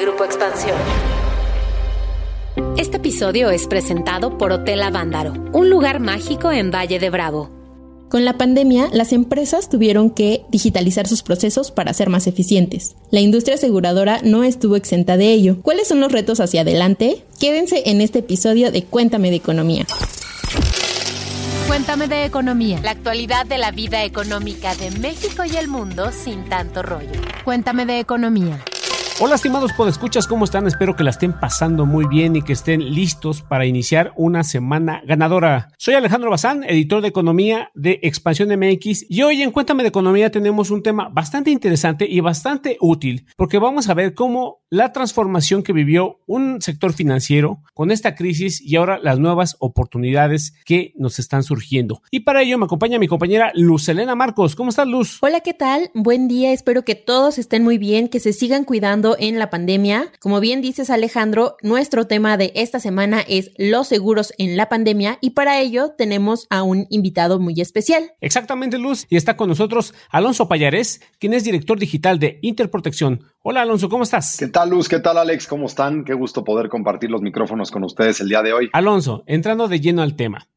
Grupo Expansión. Este episodio es presentado por Hotel Avándaro, un lugar mágico en Valle de Bravo. Con la pandemia, las empresas tuvieron que digitalizar sus procesos para ser más eficientes. La industria aseguradora no estuvo exenta de ello. ¿Cuáles son los retos hacia adelante? Quédense en este episodio de Cuéntame de Economía. Cuéntame de Economía, la actualidad de la vida económica de México y el mundo sin tanto rollo. Cuéntame de Economía. Hola estimados podescuchas, ¿cómo están? Espero que la estén pasando muy bien y que estén listos para iniciar una semana ganadora. Soy Alejandro Bazán, editor de economía de Expansión MX y hoy en Cuéntame de Economía tenemos un tema bastante interesante y bastante útil porque vamos a ver cómo la transformación que vivió un sector financiero con esta crisis y ahora las nuevas oportunidades que nos están surgiendo. Y para ello me acompaña mi compañera Luz Elena Marcos. ¿Cómo estás Luz? Hola, ¿qué tal? Buen día, espero que todos estén muy bien, que se sigan cuidando en la pandemia. Como bien dices Alejandro, nuestro tema de esta semana es los seguros en la pandemia y para ello tenemos a un invitado muy especial. Exactamente Luz y está con nosotros Alonso Payares, quien es director digital de Interprotección. Hola Alonso, ¿cómo estás? ¿Qué tal Luz? ¿Qué tal Alex? ¿Cómo están? Qué gusto poder compartir los micrófonos con ustedes el día de hoy. Alonso, entrando de lleno al tema.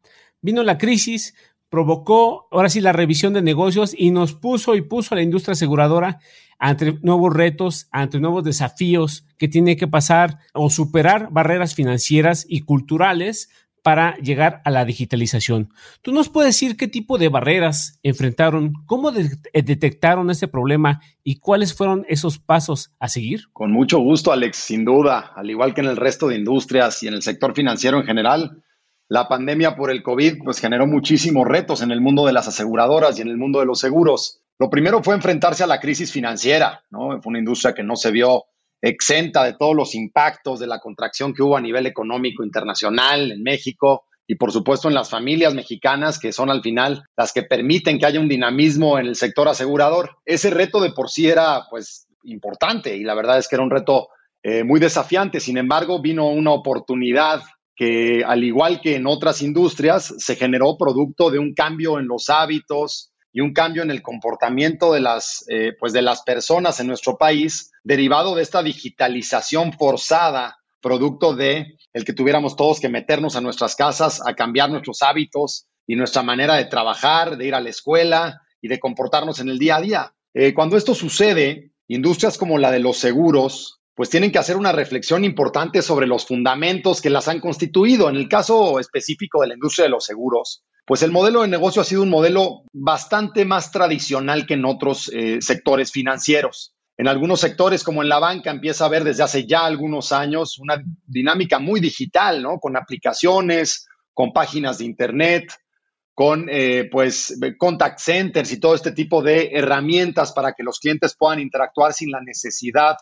Vino la crisis, provocó ahora sí la revisión de negocios y nos puso y puso a la industria aseguradora ante nuevos retos, ante nuevos desafíos que tiene que pasar o superar barreras financieras y culturales para llegar a la digitalización. ¿Tú nos puedes decir qué tipo de barreras enfrentaron, cómo eh, detectaron este problema y cuáles fueron esos pasos a seguir? Con mucho gusto, Alex, sin duda. Al igual que en el resto de industrias y en el sector financiero en general, la pandemia por el COVID pues, generó muchísimos retos en el mundo de las aseguradoras y en el mundo de los seguros. Lo primero fue enfrentarse a la crisis financiera, ¿no? Fue una industria que no se vio exenta de todos los impactos de la contracción que hubo a nivel económico internacional en México y por supuesto en las familias mexicanas que son al final las que permiten que haya un dinamismo en el sector asegurador. Ese reto de por sí era pues importante y la verdad es que era un reto eh, muy desafiante. Sin embargo, vino una oportunidad que al igual que en otras industrias se generó producto de un cambio en los hábitos, y un cambio en el comportamiento de las, eh, pues de las personas en nuestro país, derivado de esta digitalización forzada, producto de el que tuviéramos todos que meternos a nuestras casas, a cambiar nuestros hábitos y nuestra manera de trabajar, de ir a la escuela y de comportarnos en el día a día. Eh, cuando esto sucede, industrias como la de los seguros, pues tienen que hacer una reflexión importante sobre los fundamentos que las han constituido. En el caso específico de la industria de los seguros, pues el modelo de negocio ha sido un modelo bastante más tradicional que en otros eh, sectores financieros. En algunos sectores, como en la banca, empieza a haber desde hace ya algunos años una dinámica muy digital, ¿no? Con aplicaciones, con páginas de Internet, con eh, pues contact centers y todo este tipo de herramientas para que los clientes puedan interactuar sin la necesidad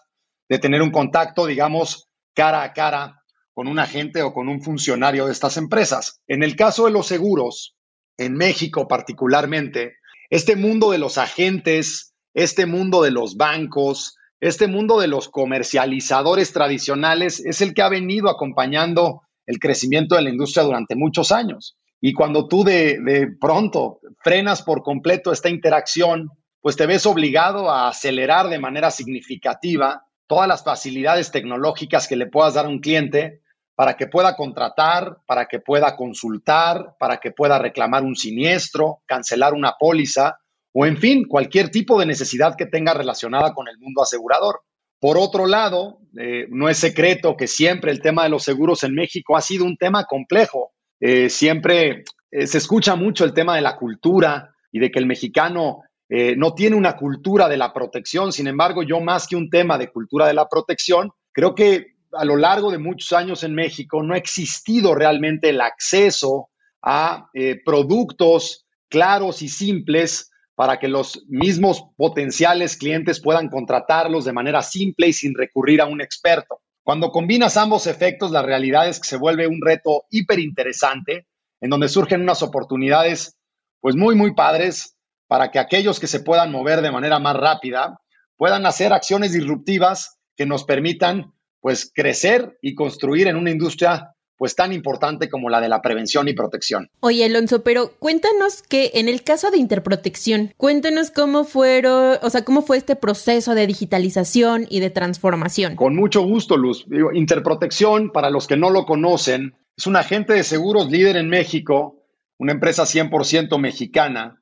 de tener un contacto, digamos, cara a cara con un agente o con un funcionario de estas empresas. En el caso de los seguros, en México particularmente, este mundo de los agentes, este mundo de los bancos, este mundo de los comercializadores tradicionales es el que ha venido acompañando el crecimiento de la industria durante muchos años. Y cuando tú de, de, pronto frenas por completo esta interacción, pues te ves obligado a acelerar de manera significativa todas las facilidades tecnológicas que le puedas dar a un cliente para que pueda contratar, para que pueda consultar, para que pueda reclamar un siniestro, cancelar una póliza o, en fin, cualquier tipo de necesidad que tenga relacionada con el mundo asegurador. Por otro lado, eh, no es secreto que siempre el tema de los seguros en México ha sido un tema complejo. Eh, siempre eh, se escucha mucho el tema de la cultura y de que el mexicano no tiene una cultura de la protección. Sin embargo, yo más que un tema de cultura de la protección, creo que a lo largo de muchos años en México no ha existido realmente el acceso a eh, productos claros y simples para que los mismos potenciales clientes puedan contratarlos de manera simple y sin recurrir a un experto. Cuando combinas ambos efectos, la realidad es que se vuelve un reto hiper interesante, en donde surgen unas oportunidades pues muy, muy padres para que aquellos que se puedan mover de manera más rápida puedan hacer acciones disruptivas que nos permitan pues crecer y construir en una industria pues tan importante como la de la prevención y protección. Oye, Alonso, pero cuéntanos que en el caso de Interprotección, cuéntanos cómo fueron, o sea, cómo fue este proceso de digitalización y de transformación. Con mucho gusto, Luz. Interprotección, para los que no lo conocen, es un agente de seguros líder en México, una empresa 100% mexicana,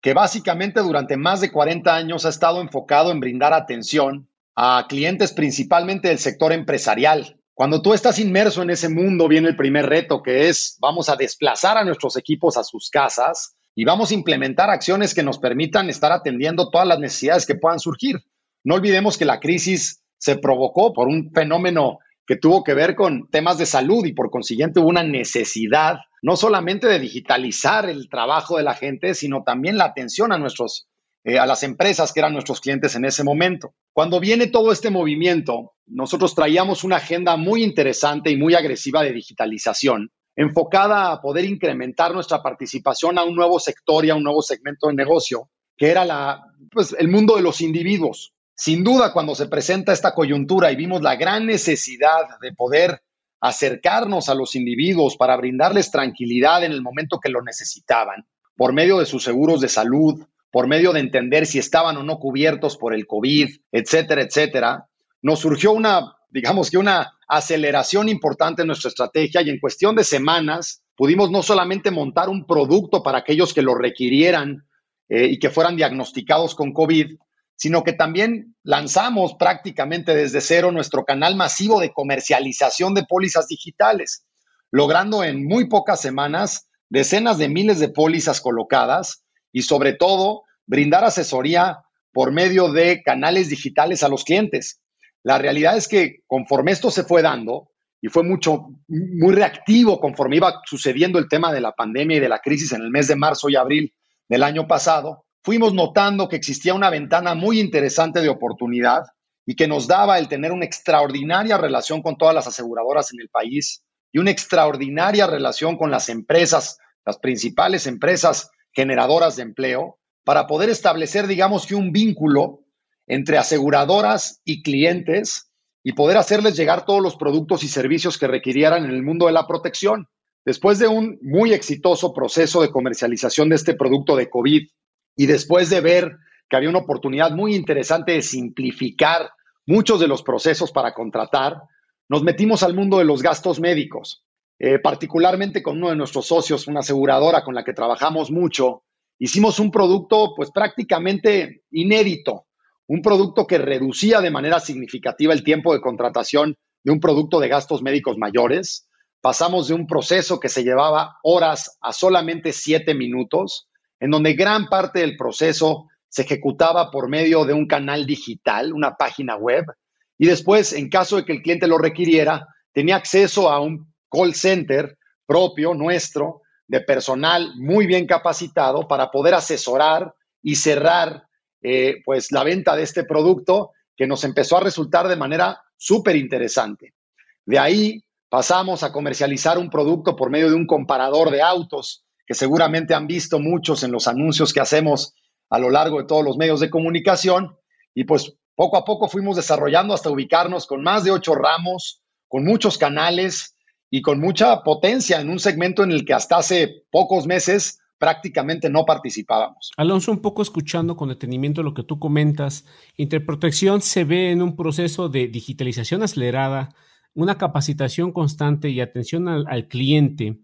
que básicamente durante más de 40 años ha estado enfocado en brindar atención a clientes principalmente del sector empresarial, cuando tú estás inmerso en ese mundo, viene el primer reto, que es vamos a desplazar a nuestros equipos a sus casas y vamos a implementar acciones que nos permitan estar atendiendo todas las necesidades que puedan surgir. No olvidemos que la crisis se provocó por un fenómeno que tuvo que ver con temas de salud y por consiguiente hubo una necesidad no solamente de digitalizar el trabajo de la gente, sino también la atención a nuestros eh, a las empresas que eran nuestros clientes en ese momento. Cuando viene todo este movimiento, nosotros traíamos una agenda muy interesante y muy agresiva de digitalización, enfocada a poder incrementar nuestra participación a un nuevo sector y a un nuevo segmento de negocio, que era la, pues, el mundo de los individuos. Sin duda, cuando se presenta esta coyuntura y vimos la gran necesidad de poder acercarnos a los individuos para brindarles tranquilidad en el momento que lo necesitaban, por medio de sus seguros de salud, por medio de entender si estaban o no cubiertos por el COVID, etcétera, etcétera, nos surgió una, digamos que una aceleración importante en nuestra estrategia y en cuestión de semanas pudimos no solamente montar un producto para aquellos que lo requirieran eh, y que fueran diagnosticados con COVID, sino que también lanzamos prácticamente desde cero nuestro canal masivo de comercialización de pólizas digitales, logrando en muy pocas semanas decenas de miles de pólizas colocadas y sobre todo brindar asesoría por medio de canales digitales a los clientes. La realidad es que conforme esto se fue dando y fue mucho, muy reactivo conforme iba sucediendo el tema de la pandemia y de la crisis en el mes de marzo y abril del año pasado, fuimos notando que existía una ventana muy interesante de oportunidad y que nos daba el tener una extraordinaria relación con todas las aseguradoras en el país y una extraordinaria relación con las empresas, las principales empresas generadoras de empleo para poder establecer, digamos que un vínculo entre aseguradoras y clientes y poder hacerles llegar todos los productos y servicios que requirieran en el mundo de la protección. Después de un muy exitoso proceso de comercialización de este producto de COVID y después de ver que había una oportunidad muy interesante de simplificar muchos de los procesos para contratar, nos metimos al mundo de los gastos médicos. Eh, particularmente con uno de nuestros socios, una aseguradora con la que trabajamos mucho, hicimos un producto pues prácticamente inédito, un producto que reducía de manera significativa el tiempo de contratación de un producto de gastos médicos mayores. Pasamos de un proceso que se llevaba horas a solamente siete minutos, en donde gran parte del proceso se ejecutaba por medio de un canal digital, una página web, y después, en caso de que el cliente lo requiriera, tenía acceso a un call center propio nuestro de personal muy bien capacitado para poder asesorar y cerrar eh, pues la venta de este producto que nos empezó a resultar de manera súper interesante. De ahí pasamos a comercializar un producto por medio de un comparador de autos que seguramente han visto muchos en los anuncios que hacemos a lo largo de todos los medios de comunicación y pues poco a poco fuimos desarrollando hasta ubicarnos con más de ocho ramos, con muchos canales, y con mucha potencia en un segmento en el que hasta hace pocos meses prácticamente no participábamos. Alonso, un poco escuchando con detenimiento lo que tú comentas, Interprotección se ve en un proceso de digitalización acelerada, una capacitación constante y atención al, cliente,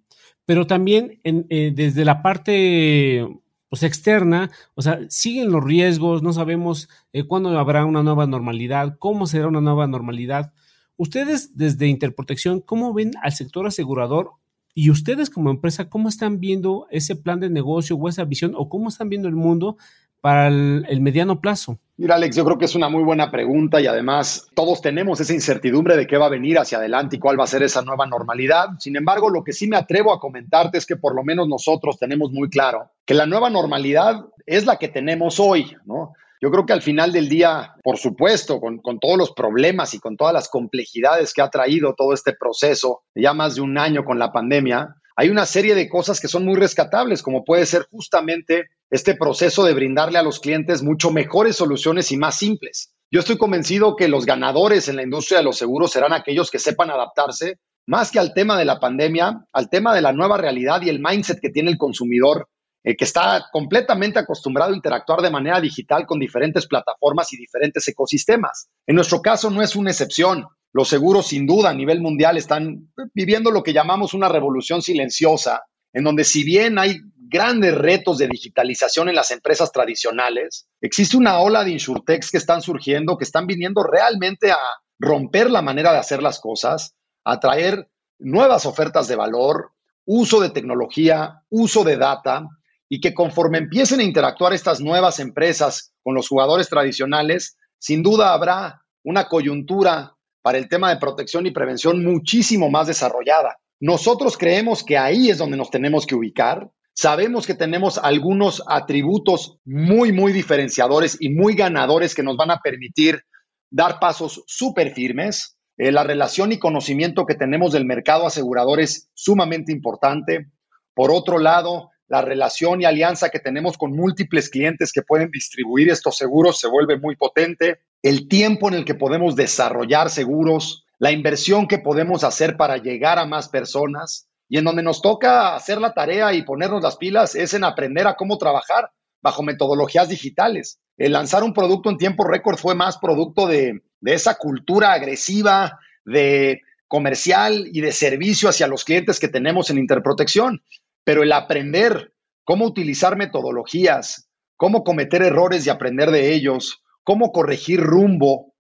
pero también eh, desde la parte pues, externa, o sea, siguen los riesgos, no sabemos eh, cuándo habrá una nueva normalidad, cómo será una nueva normalidad. Ustedes desde Interprotección, ¿cómo ven al sector asegurador? Y ustedes como empresa, ¿cómo están viendo ese plan de negocio o esa visión o cómo están viendo el mundo para el, mediano plazo? Mira, Alex, yo creo que es una muy buena pregunta y además todos tenemos esa incertidumbre de qué va a venir hacia adelante y cuál va a ser esa nueva normalidad. Sin embargo, lo que sí me atrevo a comentarte es que por lo menos nosotros tenemos muy claro que la nueva normalidad es la que tenemos hoy, ¿no? Yo creo que al final del día, por supuesto, con, todos los problemas y con todas las complejidades que ha traído todo este proceso, ya más de un año con la pandemia, hay una serie de cosas que son muy rescatables, como puede ser justamente este proceso de brindarle a los clientes mucho mejores soluciones y más simples. Yo estoy convencido que los ganadores en la industria de los seguros serán aquellos que sepan adaptarse más que al tema de la pandemia, al tema de la nueva realidad y el mindset que tiene el consumidor, eh, que está completamente acostumbrado a interactuar de manera digital con diferentes plataformas y diferentes ecosistemas. En nuestro caso no es una excepción. Los seguros, sin duda, a nivel mundial están viviendo lo que llamamos una revolución silenciosa, en donde si bien hay grandes retos de digitalización en las empresas tradicionales, existe una ola de insurtechs que están surgiendo, que están viniendo realmente a romper la manera de hacer las cosas, a traer nuevas ofertas de valor, uso de tecnología, uso de data, y que conforme empiecen a interactuar estas nuevas empresas con los jugadores tradicionales, sin duda habrá una coyuntura para el tema de protección y prevención muchísimo más desarrollada. Nosotros creemos que ahí es donde nos tenemos que ubicar. Sabemos que tenemos algunos atributos muy, muy diferenciadores y muy ganadores que nos van a permitir dar pasos súper firmes. Eh, la relación y conocimiento que tenemos del mercado asegurador es sumamente importante. Por otro lado, la relación y alianza que tenemos con múltiples clientes que pueden distribuir estos seguros se vuelve muy potente. El tiempo en el que podemos desarrollar seguros, la inversión que podemos hacer para llegar a más personas y en donde nos toca hacer la tarea y ponernos las pilas es en aprender a cómo trabajar bajo metodologías digitales. El lanzar un producto en tiempo récord fue más producto de, esa cultura agresiva, de comercial y de servicio hacia los clientes que tenemos en Interprotección. Pero el aprender cómo utilizar metodologías, cómo cometer errores y aprender de ellos, cómo corregir rumbo,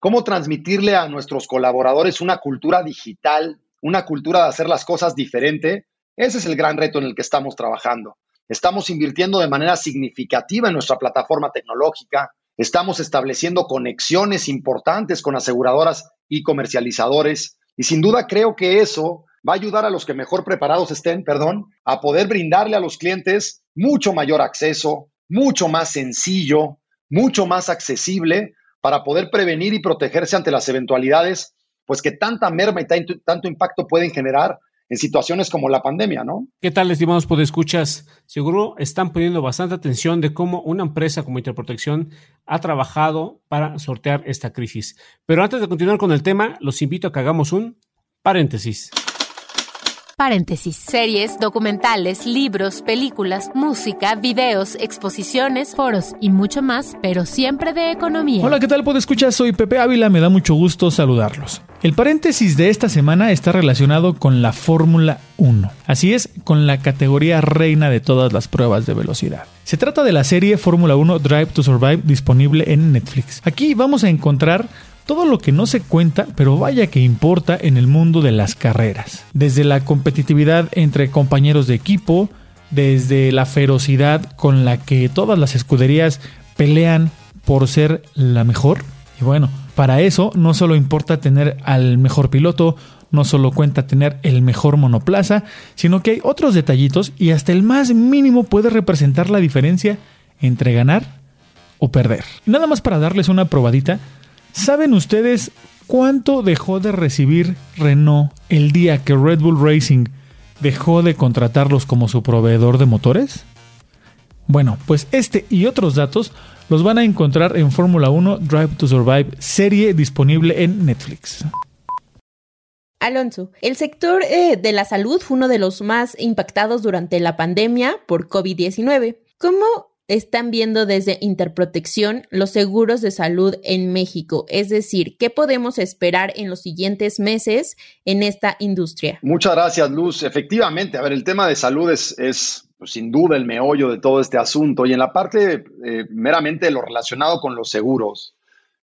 cómo transmitirle a nuestros colaboradores una cultura digital, una cultura de hacer las cosas diferente, ese es el gran reto en el que estamos trabajando. Estamos invirtiendo de manera significativa en nuestra plataforma tecnológica, estamos estableciendo conexiones importantes con aseguradoras y comercializadores y sin duda creo que eso va a ayudar a los que mejor preparados estén, perdón, a poder brindarle a los clientes mucho mayor acceso, mucho más sencillo, mucho más accesible para poder prevenir y protegerse ante las eventualidades, pues que tanta merma y tanto, impacto pueden generar en situaciones como la pandemia, ¿no? ¿Qué tal, estimados escuchas? Seguro están poniendo bastante atención de cómo una empresa como Interprotección ha trabajado para sortear esta crisis. Pero antes de continuar con el tema, los invito a que hagamos un paréntesis. Paréntesis. Series, documentales, libros, películas, música, videos, exposiciones, foros y mucho más, pero siempre de economía. Hola, ¿qué tal? escuchar? Soy Pepe Ávila, me da mucho gusto saludarlos. El paréntesis de esta semana está relacionado con la Fórmula 1. Así es, con la categoría reina de todas las pruebas de velocidad. Se trata de la serie Fórmula 1 Drive to Survive disponible en Netflix. Aquí vamos a encontrar todo lo que no se cuenta, pero vaya que importa en el mundo de las carreras. Desde la competitividad entre compañeros de equipo, desde la ferocidad con la que todas las escuderías pelean por ser la mejor. Y bueno, para eso no solo importa tener al mejor piloto, no solo cuenta tener el mejor monoplaza, sino que hay otros detallitos y hasta el más mínimo puede representar la diferencia entre ganar o perder. Nada más para darles una probadita, ¿Saben ustedes cuánto dejó de recibir Renault el día que Red Bull Racing dejó de contratarlos como su proveedor de motores? Bueno, pues este y otros datos los van a encontrar en Fórmula 1 Drive to Survive, serie disponible en Netflix. Alonso, el sector eh, de la salud fue uno de los más impactados durante la pandemia por COVID-19. ¿Cómo están viendo desde Interprotección los seguros de salud en México? Es decir, ¿qué podemos esperar en los siguientes meses en esta industria? Muchas gracias, Luz. Efectivamente, a ver, el tema de salud es, pues, sin duda el meollo de todo este asunto. Y en la parte eh, meramente de lo relacionado con los seguros,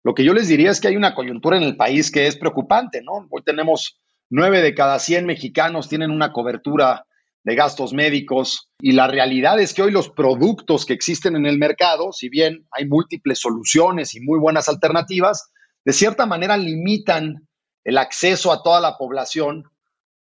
lo que yo les diría es que hay una coyuntura en el país que es preocupante, ¿no? Hoy tenemos nueve de cada cien mexicanos tienen una cobertura de gastos médicos. Y la realidad es que hoy los productos que existen en el mercado, si bien hay múltiples soluciones y muy buenas alternativas, de cierta manera limitan el acceso a toda la población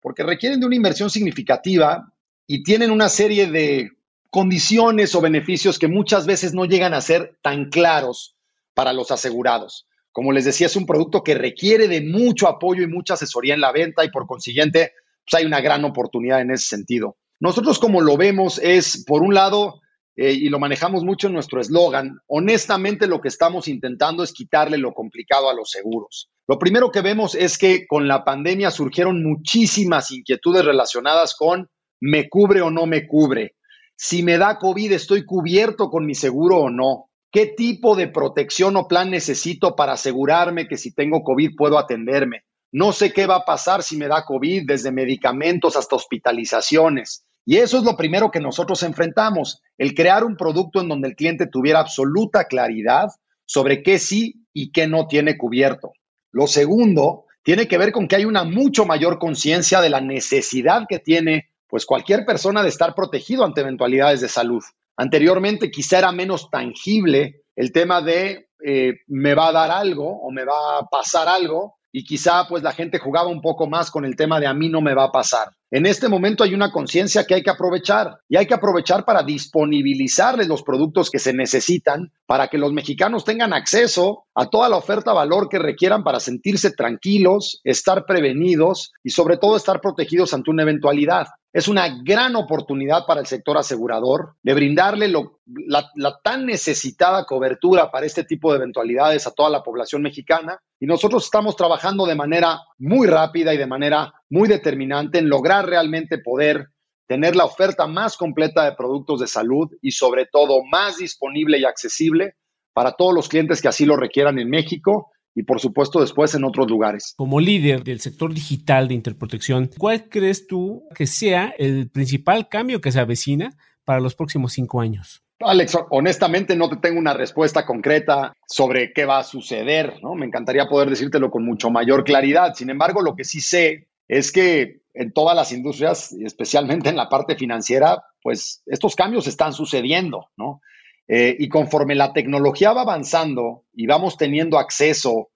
porque requieren de una inversión significativa y tienen una serie de condiciones o beneficios que muchas veces no llegan a ser tan claros para los asegurados. Como les decía, es un producto que requiere de mucho apoyo y mucha asesoría en la venta y por consiguiente pues hay una gran oportunidad en ese sentido. Nosotros como lo vemos es, por un lado, eh, y lo manejamos mucho en nuestro eslogan, honestamente lo que estamos intentando es quitarle lo complicado a los seguros. Lo primero que vemos es que con la pandemia surgieron muchísimas inquietudes relacionadas con me cubre o no me cubre. Si me da COVID, ¿estoy cubierto con mi seguro o no? ¿Qué tipo de protección o plan necesito para asegurarme que si tengo COVID puedo atenderme? No sé qué va a pasar si me da COVID, desde medicamentos hasta hospitalizaciones. Y eso es lo primero que nosotros enfrentamos, el crear un producto en donde el cliente tuviera absoluta claridad sobre qué sí y qué no tiene cubierto. Lo segundo tiene que ver con que hay una mucho mayor conciencia de la necesidad que tiene pues cualquier persona de estar protegido ante eventualidades de salud. Anteriormente quizá era menos tangible el tema de eh, me va a dar algo o me va a pasar algo y quizá pues la gente jugaba un poco más con el tema de a mí no me va a pasar. En este momento hay una conciencia que hay que aprovechar y hay que aprovechar para disponibilizarles los productos que se necesitan para que los mexicanos tengan acceso a toda la oferta valor que requieran para sentirse tranquilos, estar prevenidos y sobre todo estar protegidos ante una eventualidad. Es una gran oportunidad para el sector asegurador de brindarle la, la, tan necesitada cobertura para este tipo de eventualidades a toda la población mexicana. Y nosotros estamos trabajando de manera muy rápida y de manera muy determinante en lograr realmente poder tener la oferta más completa de productos de salud y sobre todo más disponible y accesible para todos los clientes que así lo requieran en México y por supuesto después en otros lugares. Como líder del sector digital de Interprotección, ¿cuál crees tú que sea el principal cambio que se avecina para los próximos cinco años? Alex, honestamente no te tengo una respuesta concreta sobre qué va a suceder, ¿no? Me encantaría poder decírtelo con mucho mayor claridad. Sin embargo, lo que sí sé es que en todas las industrias, especialmente en la parte financiera, pues estos cambios están sucediendo, ¿no? Eh, y conforme la tecnología va avanzando y vamos teniendo acceso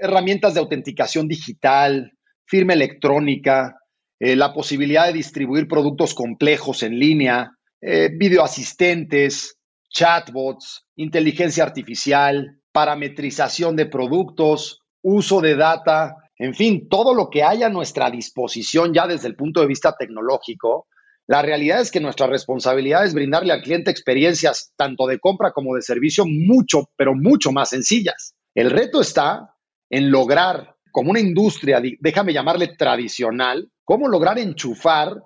herramientas de autenticación digital, firma electrónica, eh, la posibilidad de distribuir productos complejos en línea, eh, videoasistentes, chatbots, inteligencia artificial, parametrización de productos, uso de data, en fin, todo lo que haya a nuestra disposición ya desde el punto de vista tecnológico, la realidad es que nuestra responsabilidad es brindarle al cliente experiencias tanto de compra como de servicio mucho, pero mucho más sencillas. El reto está en lograr, como una industria, déjame llamarle tradicional, cómo lograr enchufar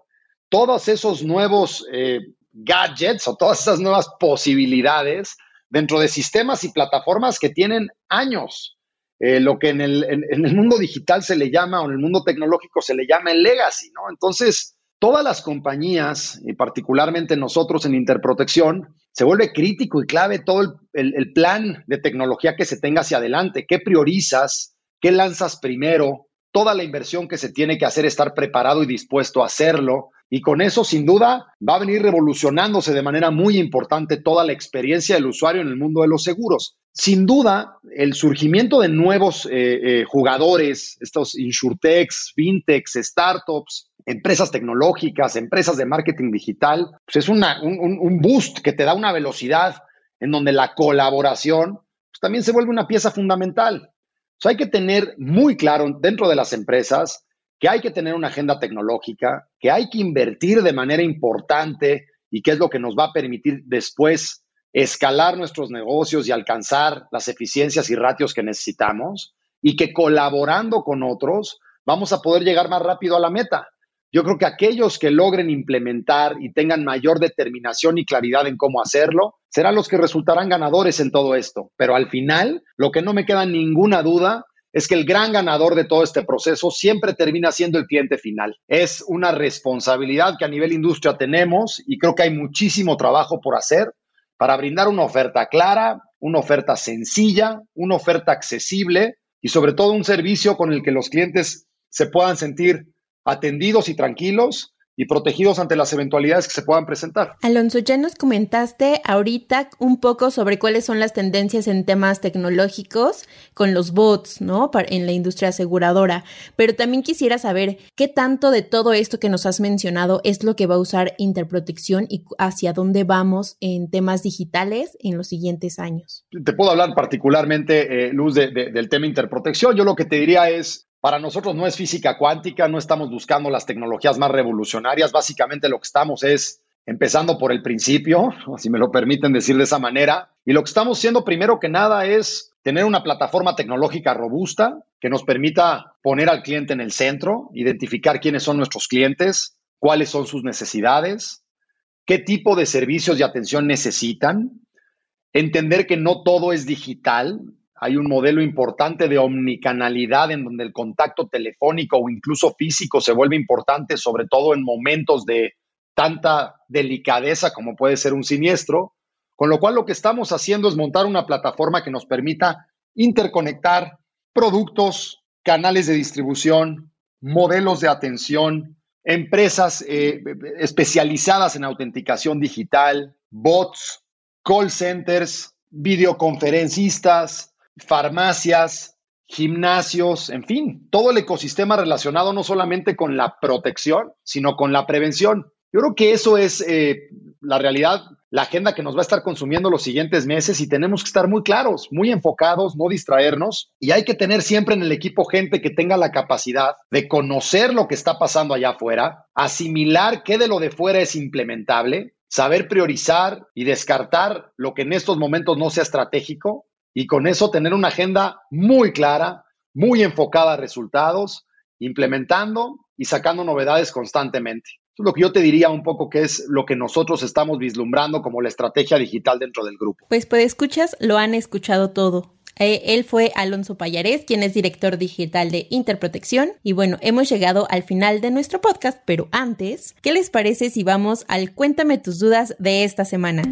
todos esos nuevos eh, gadgets o todas esas nuevas posibilidades dentro de sistemas y plataformas que tienen años. Eh, lo que en el, en el, mundo digital se le llama, o en el mundo tecnológico se le llama el legacy, ¿no? Entonces, todas las compañías, y particularmente nosotros en Interprotección, se vuelve crítico y clave todo el, plan de tecnología que se tenga hacia adelante. ¿Qué priorizas? ¿Qué lanzas primero? Toda la inversión que se tiene que hacer, estar preparado y dispuesto a hacerlo. Y con eso, sin duda, va a venir revolucionándose de manera muy importante toda la experiencia del usuario en el mundo de los seguros. Sin duda, el surgimiento de nuevos eh, eh, jugadores, estos insurtechs, fintechs, startups, empresas tecnológicas, empresas de marketing digital, pues es un, un, boost que te da una velocidad en donde la colaboración pues también se vuelve una pieza fundamental. hay que tener muy claro dentro de las empresas que hay que tener una agenda tecnológica, que hay que invertir de manera importante y que es lo que nos va a permitir después escalar nuestros negocios y alcanzar las eficiencias y ratios que necesitamos y que colaborando con otros vamos a poder llegar más rápido a la meta. Yo creo que aquellos que logren implementar y tengan mayor determinación y claridad en cómo hacerlo, serán los que resultarán ganadores en todo esto. Pero al final, lo que no me queda ninguna duda es que el gran ganador de todo este proceso siempre termina siendo el cliente final. Es una responsabilidad que a nivel industria tenemos y creo que hay muchísimo trabajo por hacer para brindar una oferta clara, una oferta sencilla, una oferta accesible y sobre todo un servicio con el que los clientes se puedan sentir atendidos y tranquilos y protegidos ante las eventualidades que se puedan presentar. Alonso, ya nos comentaste ahorita un poco sobre cuáles son las tendencias en temas tecnológicos con los bots, ¿no? En la industria aseguradora, pero también quisiera saber qué tanto de todo esto que nos has mencionado es lo que va a usar Interprotección y hacia dónde vamos en temas digitales en los siguientes años. Te puedo hablar particularmente, eh, Luz, del tema Interprotección. Yo lo que te diría es, para nosotros no es física cuántica, no estamos buscando las tecnologías más revolucionarias, básicamente lo que estamos es empezando por el principio, si me lo permiten decir de esa manera. Y lo que estamos haciendo primero que nada es tener una plataforma tecnológica robusta que nos permita poner al cliente en el centro, identificar quiénes son nuestros clientes, cuáles son sus necesidades, qué tipo de servicios y atención necesitan, entender que no todo es digital, hay un modelo importante de omnicanalidad en donde el contacto telefónico o incluso físico se vuelve importante, sobre todo en momentos de tanta delicadeza como puede ser un siniestro, con lo cual lo que estamos haciendo es montar una plataforma que nos permita interconectar productos, canales de distribución, modelos de atención, empresas eh, especializadas en autenticación digital, bots, call centers, videoconferencistas, farmacias, gimnasios, en fin, todo el ecosistema relacionado no solamente con la protección, sino con la prevención. Yo creo que eso es eh, la realidad, la agenda que nos va a estar consumiendo los siguientes meses y tenemos que estar muy claros, muy enfocados, no distraernos y hay que tener siempre en el equipo gente que tenga la capacidad de conocer lo que está pasando allá afuera, asimilar qué de lo de fuera es implementable, saber priorizar y descartar lo que en estos momentos no sea estratégico y con eso tener una agenda muy clara, muy enfocada a resultados, implementando y sacando novedades constantemente. Eso es lo que yo te diría un poco que es lo que nosotros estamos vislumbrando como la estrategia digital dentro del grupo. Pues pues escuchas, lo han escuchado todo. Eh, él fue Alonso Payarés, quien es director digital de Interprotección. Y bueno, hemos llegado al final de nuestro podcast, pero antes, ¿qué les parece si vamos al Cuéntame tus dudas de esta semana?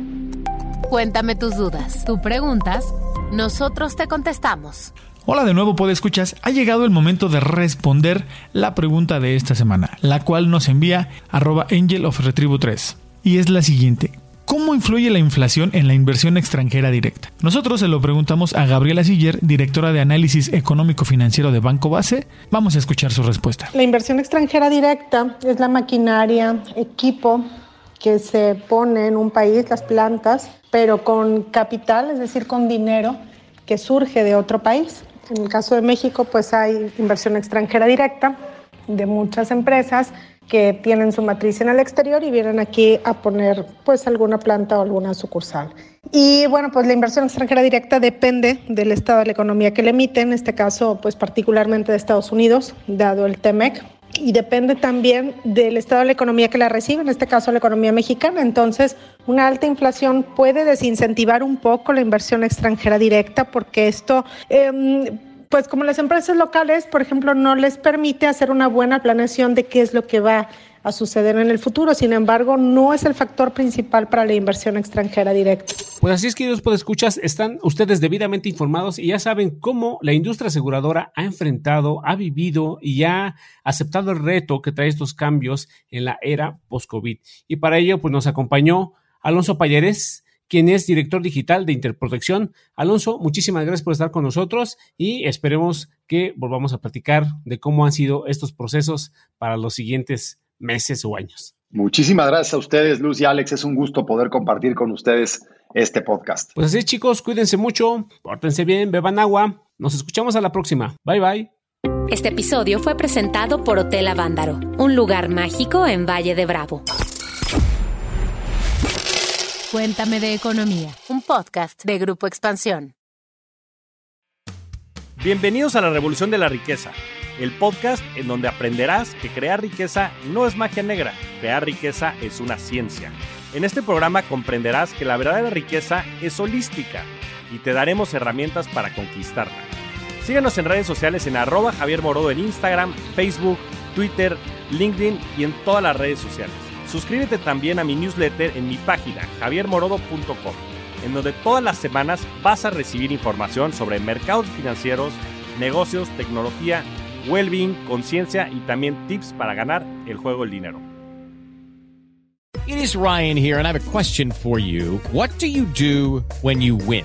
Cuéntame tus dudas. Tú preguntas, nosotros te contestamos. Hola de nuevo, escuchas. Ha llegado el momento de responder la pregunta de esta semana, la cual nos envía arroba Angel of Retribu 3. Y es la siguiente. ¿Cómo influye la inflación en la inversión extranjera directa? Nosotros se lo preguntamos a Gabriela Siller, directora de análisis económico financiero de Banco Base. Vamos a escuchar su respuesta. La inversión extranjera directa es la maquinaria, equipo que se pone en un país, las plantas, pero con capital, es decir, con dinero que surge de otro país. En el caso de México, pues hay inversión extranjera directa de muchas empresas que tienen su matriz en el exterior y vienen aquí a poner pues alguna planta o alguna sucursal. Y bueno, pues la inversión extranjera directa depende del estado de la economía que le emite, en este caso pues particularmente de Estados Unidos, dado el TEMEC, y depende también del estado de la economía que la recibe, en este caso la economía mexicana. Entonces, una alta inflación puede desincentivar un poco la inversión extranjera directa porque esto... Eh, pues como las empresas locales, por ejemplo, no les permite hacer una buena planeación de qué es lo que va a suceder en el futuro. Sin embargo, no es el factor principal para la inversión extranjera directa. Pues así es, que queridos escuchas, están ustedes debidamente informados y ya saben cómo la industria aseguradora ha enfrentado, ha vivido y ha aceptado el reto que trae estos cambios en la era post-COVID. Y para ello, pues nos acompañó Alonso Payares, quien es director digital de Interprotección. Alonso, muchísimas gracias por estar con nosotros y esperemos que volvamos a platicar de cómo han sido estos procesos para los siguientes meses o años. Muchísimas gracias a ustedes, Luz y Alex. Es un gusto poder compartir con ustedes este podcast. Pues así, chicos, cuídense mucho, pórtense bien, beban agua. Nos escuchamos a la próxima. Bye bye. Este episodio fue presentado por Hotel Avándaro, un lugar mágico en Valle de Bravo. Cuéntame de Economía, un podcast de Grupo Expansión. Bienvenidos a la Revolución de la Riqueza, el podcast en donde aprenderás que crear riqueza no es magia negra, crear riqueza es una ciencia. En este programa comprenderás que la verdadera riqueza es holística y te daremos herramientas para conquistarla. Síguenos en redes sociales en arroba Javier Morodo en Instagram, Facebook, Twitter, LinkedIn y en todas las redes sociales. Suscríbete también a mi newsletter en mi página javiermorodo.com, en donde todas las semanas vas a recibir información sobre mercados financieros, negocios, tecnología, well-being, conciencia y también tips para ganar el juego del dinero. It is Ryan here and I have a question for you. What do you do when you win?